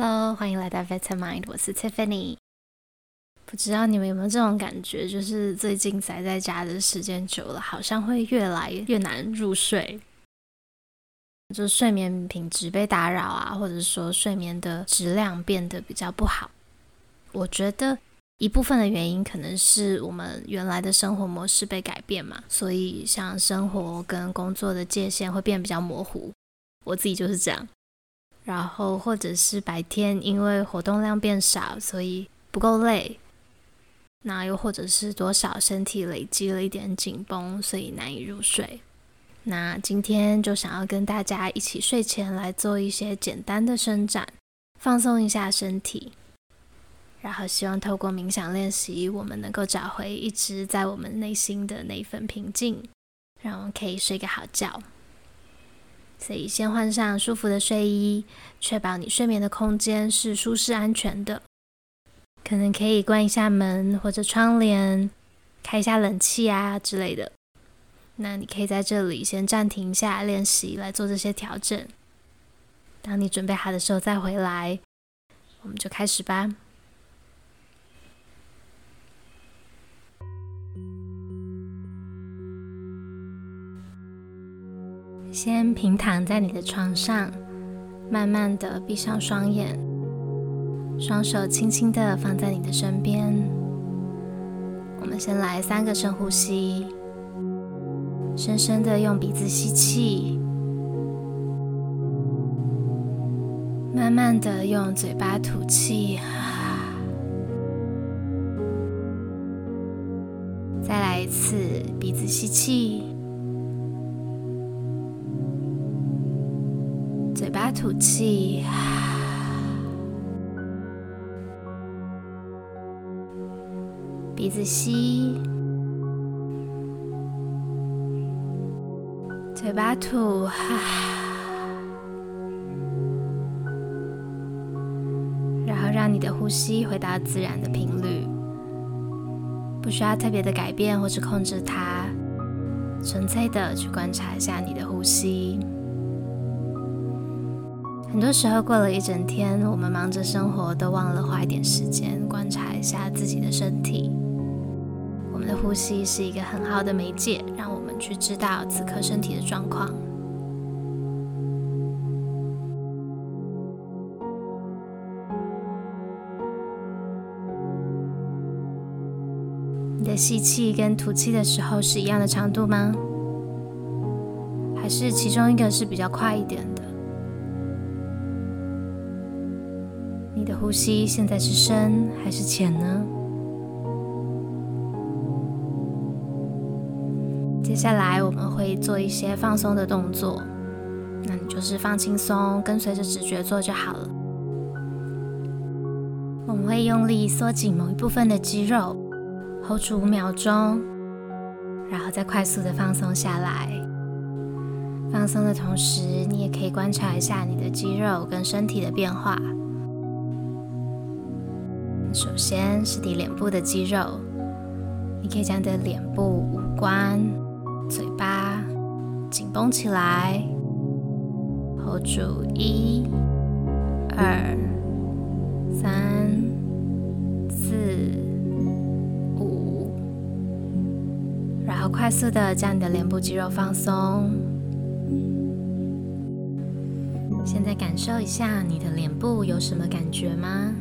Hello，欢迎来到 Better Mind，我是 Tiffany。不知道你们有没有这种感觉，就是最近宅在家的时间久了，好像会越来越难入睡，就睡眠品质被打扰啊，或者说睡眠的质量变得比较不好。我觉得一部分的原因可能是我们原来的生活模式被改变嘛，所以像生活跟工作的界限会变得比较模糊。我自己就是这样。然后，或者是白天因为活动量变少，所以不够累；那又或者是多少身体累积了一点紧绷，所以难以入睡。那今天就想要跟大家一起睡前来做一些简单的伸展，放松一下身体。然后希望透过冥想练习，我们能够找回一直在我们内心的那份平静，让我们可以睡个好觉。所以，先换上舒服的睡衣，确保你睡眠的空间是舒适安全的。可能可以关一下门或者窗帘，开一下冷气啊之类的。那你可以在这里先暂停一下练习，来做这些调整。当你准备好的时候再回来，我们就开始吧。先平躺在你的床上，慢慢的闭上双眼，双手轻轻的放在你的身边。我们先来三个深呼吸，深深的用鼻子吸气，慢慢的用嘴巴吐气。再来一次，鼻子吸气。吐气，鼻子吸，嘴巴吐，然后让你的呼吸回到自然的频率，不需要特别的改变或是控制它，纯粹的去观察一下你的呼吸。很多时候过了一整天，我们忙着生活，都忘了花一点时间观察一下自己的身体。我们的呼吸是一个很好的媒介，让我们去知道此刻身体的状况。你的吸气跟吐气的时候是一样的长度吗？还是其中一个是比较快一点？你的呼吸现在是深还是浅呢？接下来我们会做一些放松的动作，那你就是放轻松，跟随着直觉做就好了。我们会用力缩紧某一部分的肌肉，hold 住五秒钟，然后再快速的放松下来。放松的同时，你也可以观察一下你的肌肉跟身体的变化。首先是你脸部的肌肉，你可以将你的脸部、五官、嘴巴紧绷起来，hold 住一、二、三、四、五，然后快速的将你的脸部肌肉放松。现在感受一下你的脸部有什么感觉吗？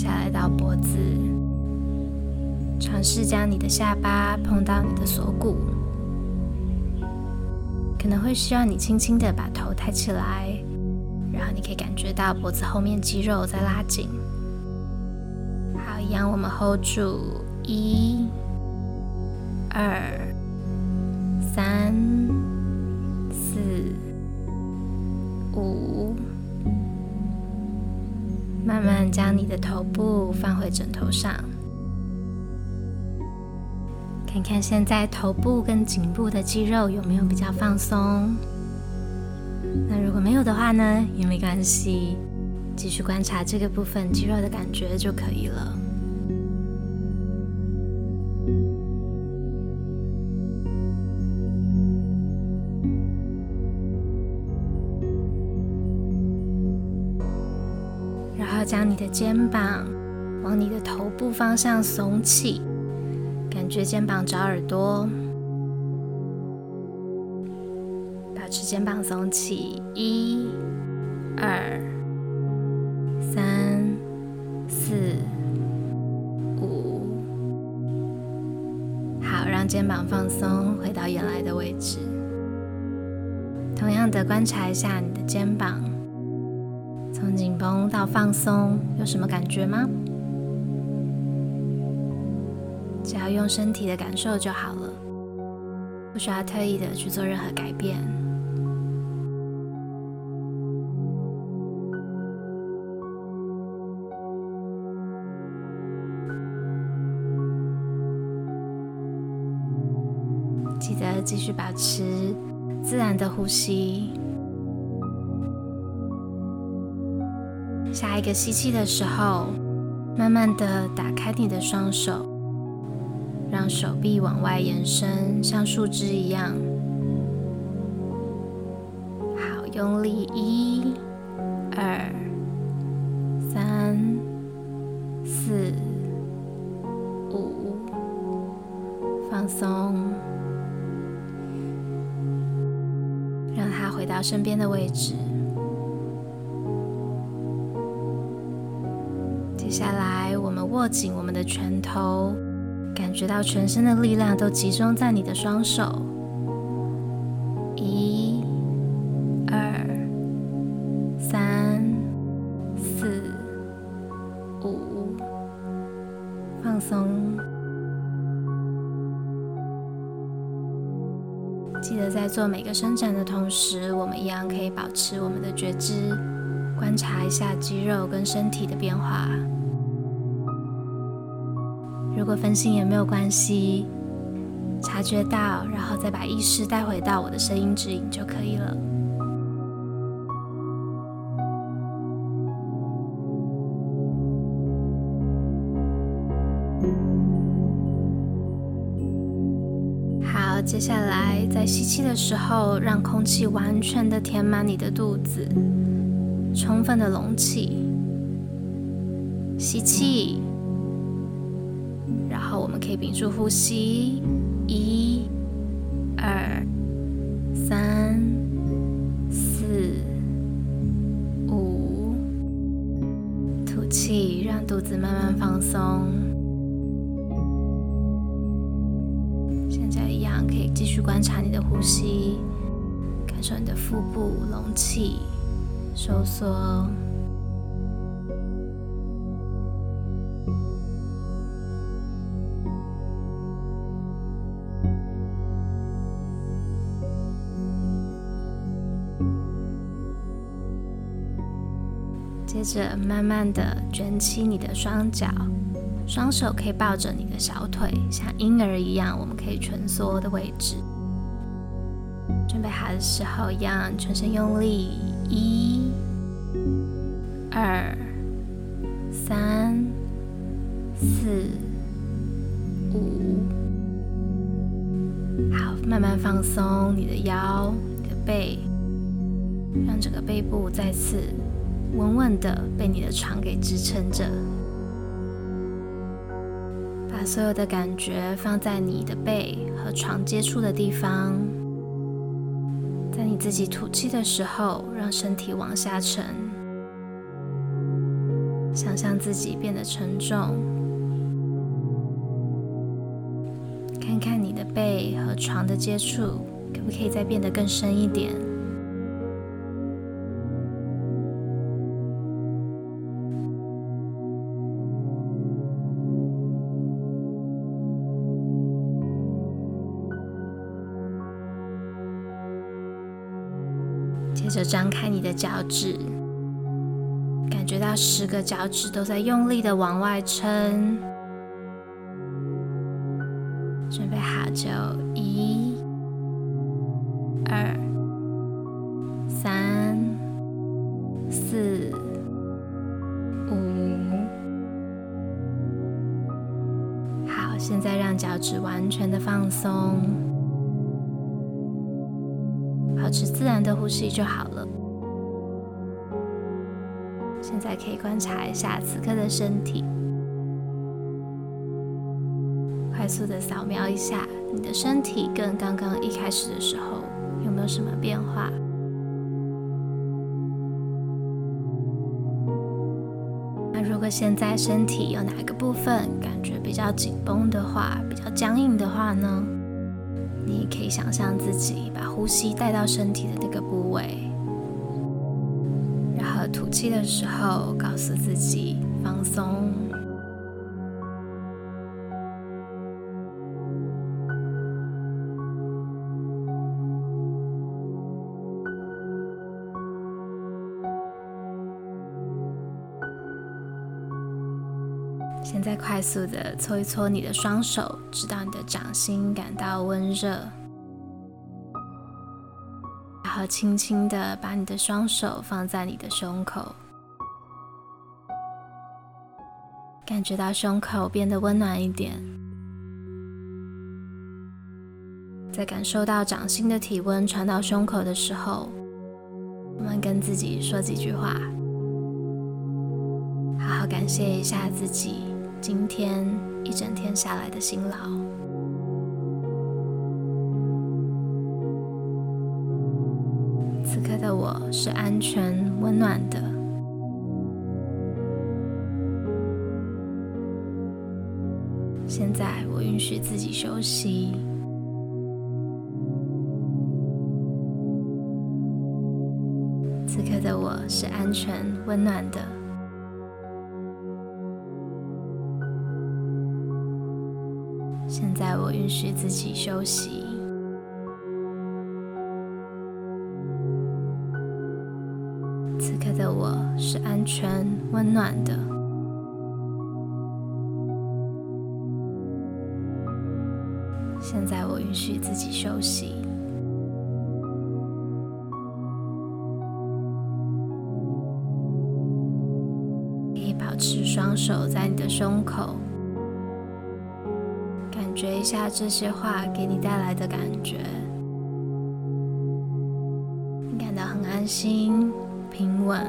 下来到脖子，尝试将你的下巴碰到你的锁骨，可能会需要你轻轻的把头抬起来，然后你可以感觉到脖子后面肌肉在拉紧。好，一样，我们 hold 住，一、二、三、四、五。慢慢将你的头部放回枕头上，看看现在头部跟颈部的肌肉有没有比较放松。那如果没有的话呢，也没关系，继续观察这个部分肌肉的感觉就可以了。将你的肩膀往你的头部方向耸起，感觉肩膀找耳朵。保持肩膀耸起，一、二、三、四、五。好，让肩膀放松，回到原来的位置。同样的，观察一下你的肩膀，从紧绷到放松，有什么感觉吗？只要用身体的感受就好了，不需要特意的去做任何改变。记得继续保持自然的呼吸。下一个吸气的时候，慢慢的打开你的双手，让手臂往外延伸，像树枝一样。好，用力，一、二、三、四、五，放松。让它回到身边的位置。握紧我们的拳头，感觉到全身的力量都集中在你的双手。一、二、三、四、五，放松。记得在做每个伸展的同时，我们一样可以保持我们的觉知，观察一下肌肉跟身体的变化。如果分心也没有关系，察觉到，然后再把意识带回到我的声音指引就可以了。好接下来，在吸气的时候，让空气完全的填满你的肚子，充分的隆起。吸气，然后我们可以屏住呼吸，一、二、三、四、五，吐气，让肚子慢慢放松。现在一样可以继续观察你的呼吸，感受你的腹部隆起、收缩。接着，慢慢的卷起你的双脚。双手可以抱着你的小腿，像婴儿一样，我们可以蜷缩的位置。准备好的时候，一样全身用力，一、二、三、四、五，好，慢慢放松你的腰、你的背，让整个背部再次稳稳的被你的床给支撑着。把所有的感觉放在你的背和床接触的地方，在你自己吐气的时候，让身体往下沉，想象自己变得沉重，看看你的背和床的接触，可不可以再变得更深一点？接着张开你的脚趾，感觉到十个脚趾都在用力的往外撑。准备好就一、二、三、四、五。好，现在让脚趾完全的放松。保持自然的呼吸就好了。现在可以观察一下此刻的身体，快速的扫描一下你的身体跟刚刚一开始的时候有没有什么变化。那如果现在身体有哪个部分感觉比较紧绷的话，比较僵硬的话呢？可以想象自己把呼吸带到身体的那个部位。然后吐气的时候，告诉自己放松。现在快速的搓一搓你的双手，直到你的掌心感到温热。要轻轻的把你的双手放在你的胸口，感觉到胸口变得温暖一点。在感受到掌心的体温传到胸口的时候，我们跟自己说几句话，好好感谢一下自己今天一整天下来的辛劳。的我是安全、温暖的。现在我允许自己休息。此刻的我是安全、温暖的。现在我允许自己休息。是安全、温暖的。现在我允许自己休息。可以保持双手在你的胸口，感觉一下这些话给你带来的感觉。你感到很安心。平稳，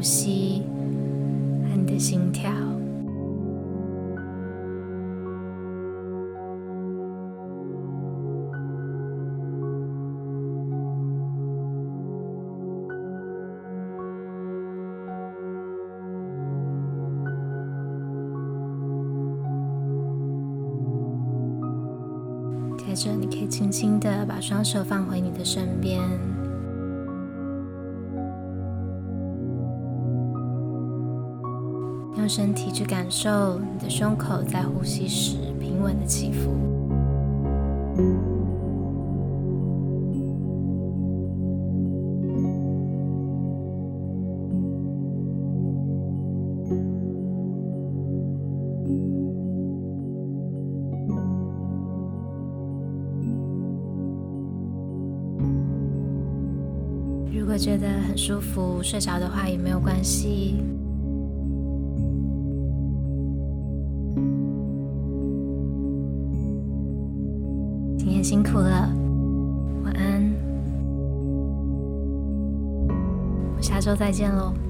呼吸和你的心跳。接着，你可以轻轻的把双手放回你的身边，身体去感受你的胸口在呼吸时平稳的起伏。如果觉得很舒服，睡着的话也没有关系。说再见喽。